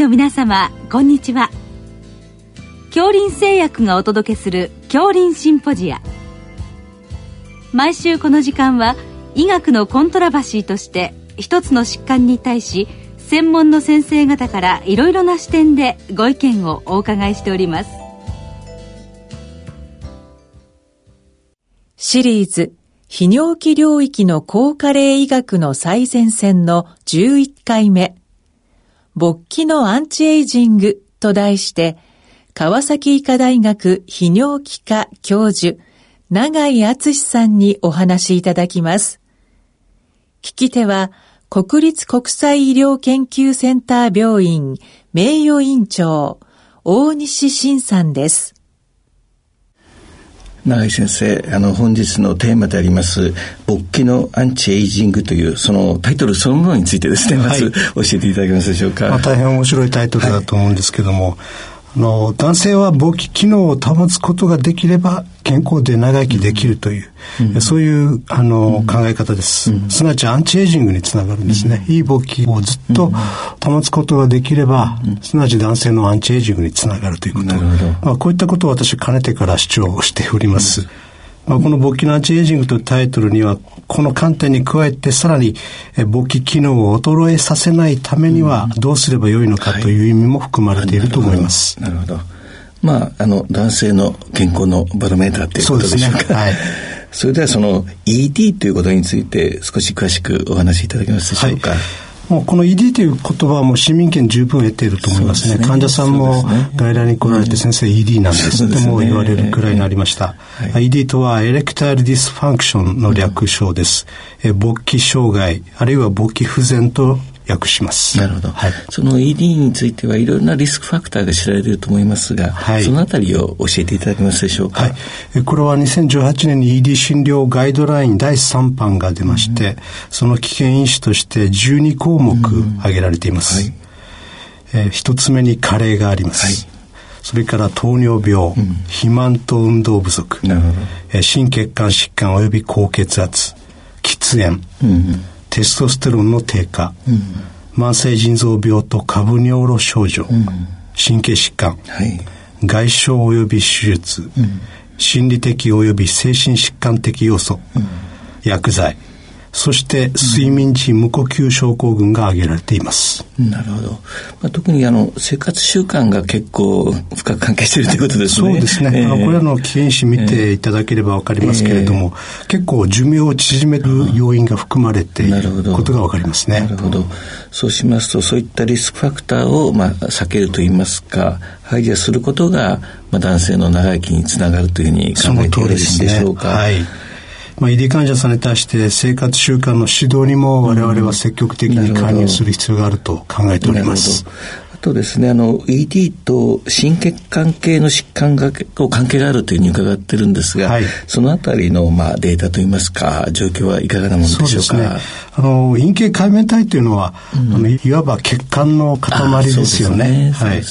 の皆様こんにちは。恐林製薬がお届けする恐林シンポジア。毎週この時間は医学のコントラバシーとして一つの疾患に対し専門の先生方からいろいろな視点でご意見をお伺いしております。シリーズ泌尿器領域の高加齢医学の最前線の11回目。勃起のアンチエイジングと題して川崎医科大学泌尿器科教授永井敦さんにお話いただきます。聞き手は国立国際医療研究センター病院名誉院長、大西晋さんです。永井先生、あの、本日のテーマであります、勃起のアンチエイジングという、そのタイトルそのものについてですね、まず教えていただけますでしょうか。まあ、大変面白いタイトルだと思うんですけども、はいあの、男性は勃起機能を保つことができれば健康で長生きできるという、うん、そういう、あの、うん、考え方です、うん、すなわちアンチエイジングにつながるんですね。いい勃起をずっと保つことができれば、すなわち男性のアンチエイジングにつながるということ。まあ、こういったことを私かねてから主張しております。まあ、この勃起のアンチエイジングというタイトルには、この観点に加えてさらに勃起機能を衰えさせないためにはどうすればよいのかという意味も含まれていると思います。なるほど。まあ、あの、男性の健康のバロメーターということでしょうか。そうですね。はい。それではその ED ということについて少し詳しくお話しいただけますでしょうか。はいもうこの ED という言葉はもう市民権十分得ていると思いますね。すね患者さんも外来に来られて先生 ED なんですっても言われるくらいになりました。はい、ED とはエレクタイルディスファンクションの略称です。え勃起障害あるいは勃起不全と訳します。なるほど。はい、その ED についてはいろいろなリスクファクターが知られていると思いますが、はい、そのあたりを教えていただけますでしょうか？はい、これは2018年に ED 診療ガイドライン第3版が出まして、うん、その危険因子として12項目挙げられています。うん、えー、一つ目に加齢があります。はい。それから糖尿病、うん、肥満と運動不足、え心血管疾患及び高血圧、喫煙、うんテストステロンの低下、うん、慢性腎臓病と下部尿路症状、うん、神経疾患、はい、外傷及び手術、心理的及び精神疾患的要素、薬剤そして睡眠時無呼吸症候群が挙げられています。なるほど。まあ、特にあの生活習慣が結構深く関係しているということですね。そうですね。えー、これらの危険視見ていただければわかりますけれども、えー、結構寿命を縮める要因が含まれていることがわかりますね。なるほど。そうしますと、そういったリスクファクターをまあ避けるといいますか、排除することがまあ男性の長生きにつながるというふうに考えてよろしいでしょうか。はい。まあ、ED 患者さんに対して生活習慣の指導にも我々は積極的に介入する必要があると考えております。あとですね、あの、ED と心血管系の疾患が結構関係があるというふうに伺ってるんですが、はい、そのあたりの、まあ、データといいますか、状況はいかがなものでしょうか？うね、あの、陰茎界面体というのは、うん、あのいわば血管の塊ですよね。はい。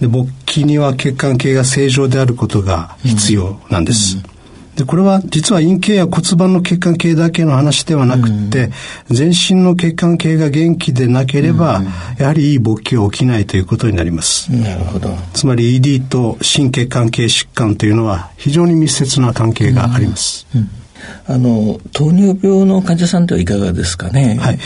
で、勃起には血管系が正常であることが必要なんです。うんうんで、これは実は陰茎や骨盤の血管系だけの話ではなくて、うん、全身の血管系が元気でなければ、うん、やはりいい勃起は起きないということになります。なるほど。つまり ED と心血管系疾患というのは非常に密接な関係があります。うんあの糖尿病の患者さんではいかがですかね？はい。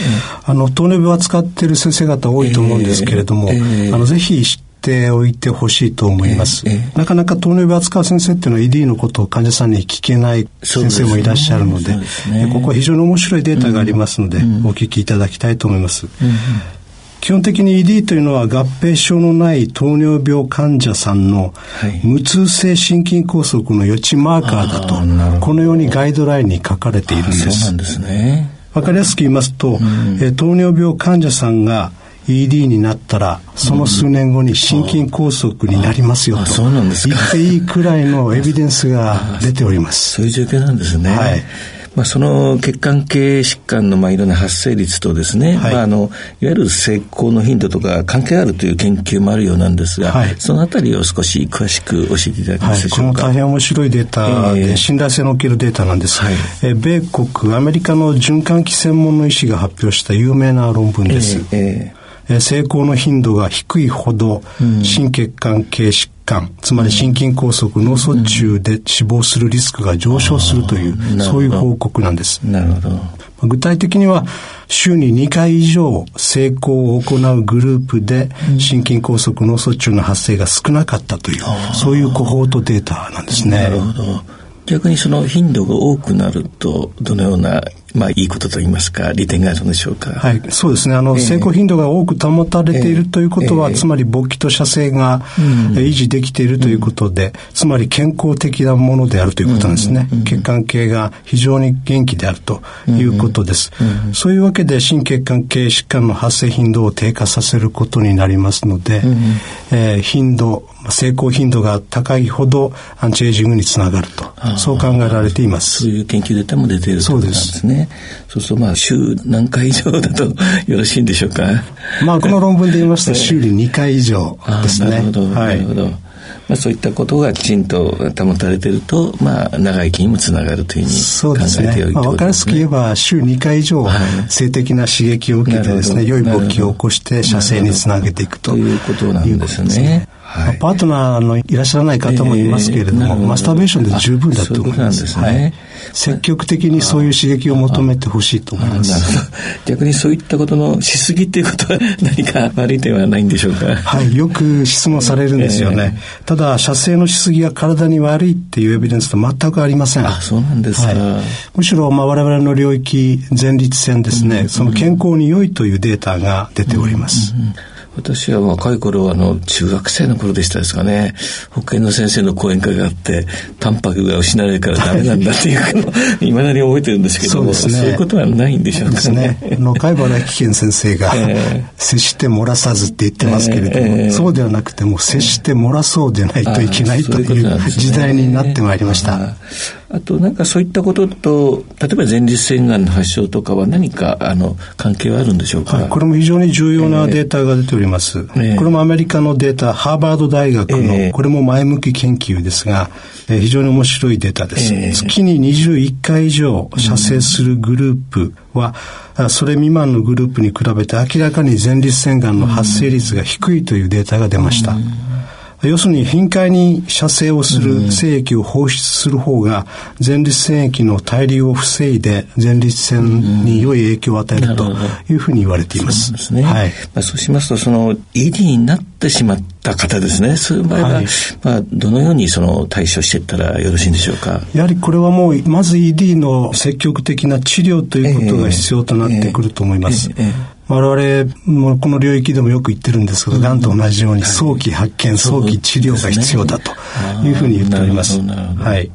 あの糖尿病を扱っている先生方多いと思うんですけれども、えーえー、あのぜひ知ておいてほしいと思います、えー、なかなか糖尿病を扱う先生っていうのは ED のことを患者さんに聞けない先生もいらっしゃるので、ねね、ここは非常に面白いデータがありますので、うん、お聞きいただきたいと思います、うん、基本的に ED というのは合併症のない糖尿病患者さんの無痛性心筋梗塞の予知マーカーだと、このようにガイドラインに書かれているんです。そうなんですね。わかりやすく言いますと、うん、え糖尿病患者さんが ED になったらその数年後に心筋梗塞になりますよと、そうなんです言っていいくらいのエビデンスが出ております。そういう状況なんですね。はい。まあ、その血管系疾患のまあいろんな発生率とですね、はい。まあ、あのいわゆる成功の頻度とか関係あるという研究もあるようなんですが、はい、そのあたりを少し詳しく教えていただけますでしょうか、はい、この大変面白いデータで、えー、信頼性のおけるデータなんです、はい、え米国アメリカの循環器専門の医師が発表した有名な論文です、えーえーえー、成功の頻度が低いほど、心血管系疾患、つまり心筋梗塞、脳卒中で死亡するリスクが上昇するという、そういう報告なんです。なるほど。具体的には、週に2回以上成功を行うグループで心筋梗塞、脳卒中の発生が少なかったという、そういうコホートデータなんですね。なるほど。逆にその頻度が多くなると、どのような、まあ、いいことといいますか、利点があるんでしょうか？はい、そうですね。あの、えー、成功頻度が多く保たれているということは、えー、つまり勃起と射精が、維持できているということで、うん、つまり健康的なものであるということなんですね。うん、血管系が非常に元気であるということです。うん、そういうわけで、心血管系疾患の発生頻度を低下させることになりますので、えー、頻度、成功頻度が高いほどアンチエイジングにつながると、そう考えられています。そういう研究データも出ているというですね。そうするとまあ週何回以上だとよろしいんでしょうか？まあこの論文で言いますと週に2回以上ですね。なるほど、なるほど。まあ、そういったことがきちんと保たれていると、まあ、長生きにもつながるというふうに考えておいて、ね、まあ、分かりやすく言えば、週2回以上、性的な刺激を受けてですね、良い勃起を起こして、射精につなげていくということなんですね。はい、パートナーのいらっしゃらない方もいますけれども、えー、マスターベーションで十分だと思います。ううすね、はい、積極的にそういう刺激を求めてほしいと思います。逆にそういったことのしすぎっていうことは何か悪い点はないんでしょうか？はい、よく質問されるんですよね。えー、ただ、射精のしすぎが体に悪いっていうエビデンスと全くありません。あ、そうなんですか。はい、むしろ、まあ、我々の領域、前立腺ですね、うん、その健康に良いというデータが出ております。うんうん私は若い頃、あの、中学生の頃でしたですかね、保健の先生の講演会があって、タンパクが失われるからダメなんだっていうのを、いまだに覚えてるんですけども、そう、ね,、いうことはないんでしょうかね。ね。あの、貝原危険先生が、えー、接して漏らさずって言ってますけれども、えー、そうではなくても、接して漏らそうでないといけないという時代になってまいりました。あとなんかそういったことと、例えば前立腺がんの発症とかは何かあの関係はあるんでしょうか、はい、これも非常に重要なデータが出ております。えー、これもアメリカのデータ、ハーバード大学の、えー、これも前向き研究ですが、えー、非常に面白いデータです。えー、月に21回以上射精するグループは、うん、それ未満のグループに比べて明らかに前立腺がんの発生率が低いというデータが出ました。うん要するに頻回に射精をする精液を放出する方が前立腺液の対流を防いで前立腺に良い影響を与えるというふうに言われています。そうね。はい。まあ、そうしますと、その ED になってしまった方ですね。そういう場合は、はい、まあ、どのようにその対処していったらよろしいんでしょうか？やはりこれはもう、まず ED の積極的な治療ということが必要となってくると思います。えーえーえー我々もこの領域でもよく言ってるんですけど、が、んと同じように早期発見、早期治療が必要だというふうに言っております。はい。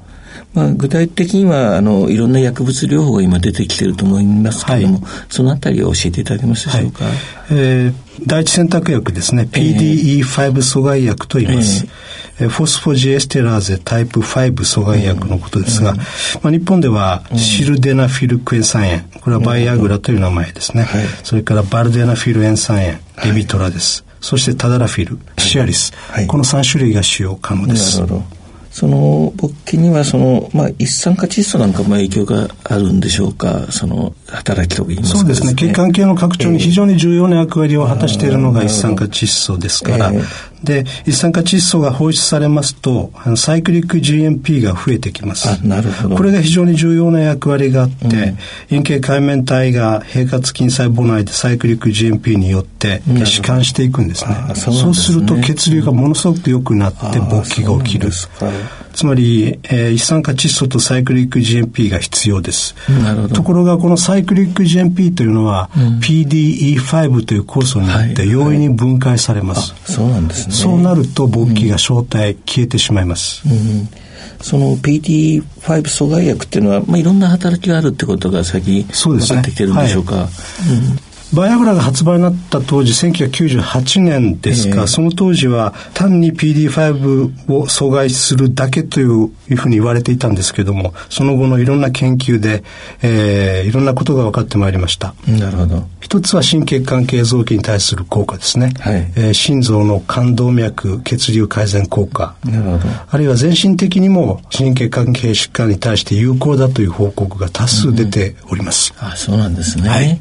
まあ、具体的にはあのいろんな薬物療法が今出てきていると思いますけれども、はい、そのあたりを教えていただけますでしょうか、はい、えー、第一選択薬ですね。PDE5 阻害薬と言います、えー、フォスフォジエステラーゼタイプ5阻害薬のことですが、まあ、日本ではシルデナフィルクエン酸塩。これはバイアグラという名前ですね、それからバルデナフィル塩酸塩。レビトラです、そしてタダラフィル。シアリス、この3種類が使用可能です。なるほどその勃起にはその、まあ、一酸化窒素なんかも影響があるんでしょうか？その働きといいますか、ね、そうですね。血管系の拡張に非常に重要な役割を果たしているのが一酸化窒素ですから、えー、で、一酸化窒素が放出されますと、あのサイクリック GMP が増えてきます。あ、なるほど。これが非常に重要な役割があって、うん、円形海面体が平滑筋細胞内でサイクリック GMP によって弛緩していくんですね。そうそうすると血流がものすごく良くなって勃起が起きる。つまり、えー、一酸化窒素とサイクリック GMP が必要です。ところがこのサイクリック GMP というのは、うん、PDE5 という酵素によって容易に分解されます。はいはい、そうなんですね。そうなると勃起が正体、消えてしまいます。うん。その PT5 阻害薬っていうのは、まあ、いろんな働きがあるってことが最近分かってきてるんでしょうか。うねはい。うんバイアグラが発売になった当時、1998年ですが、えー、その当時は単に PD5 を阻害するだけというふうに言われていたんですけども、その後のいろんな研究で、えー、いろんなことが分かってまいりました。なるほど。一つは心血管系臓器に対する効果ですね。はい、えー、心臓の冠動脈血流改善効果。なるほど。あるいは全身的にも心血管系疾患に対して有効だという報告が多数出ております。うん、あ、そうなんですね。はい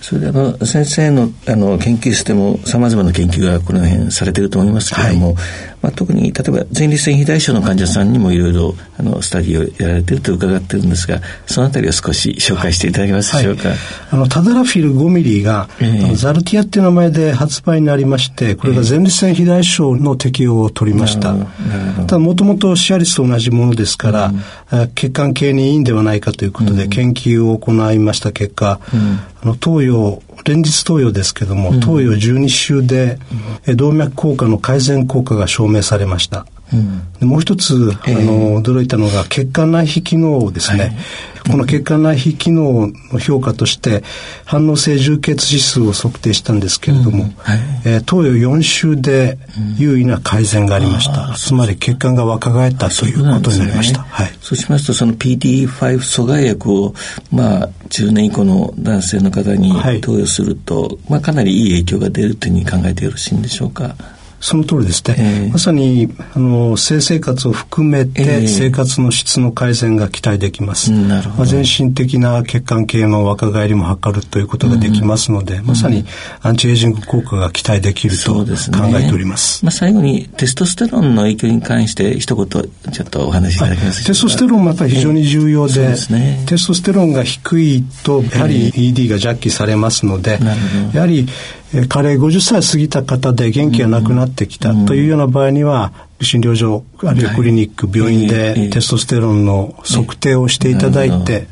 それであの先生のあの研究室でもさまざまな研究がこの辺されていると思いますけれども、はい、まあ、特に例えば前立腺肥大症の患者さんにもいろいろあのスタディをやられていると伺ってるんですがそのあたりを少し紹介していただけますでしょうか、はい、あのタダラフィル5ミリが、えー、ザルティアっていう名前で発売になりましてこれが前立腺肥大症の適用を取りました、えー、ただもともとシアリスと同じものですから、うん、血管系にいいんではないかということで研究を行いました結果、うん、あの投与連日投与ですけども、投与12週で、動脈硬化の改善効果が証明されました。うん、もう一つ、あの驚いたのが血管内皮機能ですね、はい、この血管内皮機能の評価として反応性充血指数を測定したんですけれども、うえー、投与4週で優位な改善がありました、うん、つまり血管が若返ったということになりました、ね、はい、そうしますとその PD5 阻害薬をまあ10年以降の男性の方に投与すると、はい、まあかなりいい影響が出るというふうに考えてよろしいんでしょうか？その通りですね、えー、まさにあの性生活を含めて生活の質の改善が期待できます、えー、なるほど。まあ、全身的な血管系の若返りも図るということができますので、うん、まさにアンチエイジング効果が期待できると考えております、ね、まあ、最後にテストステロンの影響に関して一言ちょっとお話しいただけますテストステロンもやっぱり非常に重要でえー、ね、テストステロンが低いとやはり ED が弱気されますので、やはり加齢50歳過ぎた方で元気がなくなってきたというような場合には、診療所、あるいはクリニック、病院でテストステロンの測定をしていただいて、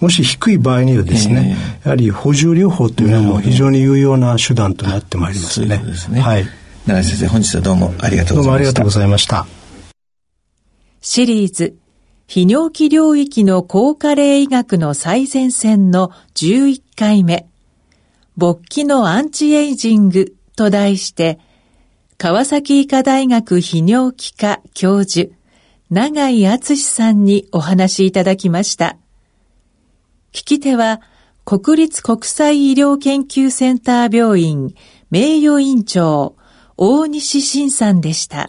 もし低い場合にはですね、やはり補充療法というのも非常に有用な手段となってまいりますね。そうですね。はい。長井先生、本日はどうもありがとうございました。どうもありがとうございました。シリーズ、泌尿器領域の高加齢医学の最前線の11回目。勃起のアンチエイジングと題して、川崎医科大学泌尿器科教授、長井敦さんにお話いただきました。聞き手は、国立国際医療研究センター病院名誉院長、大西晋さんでした。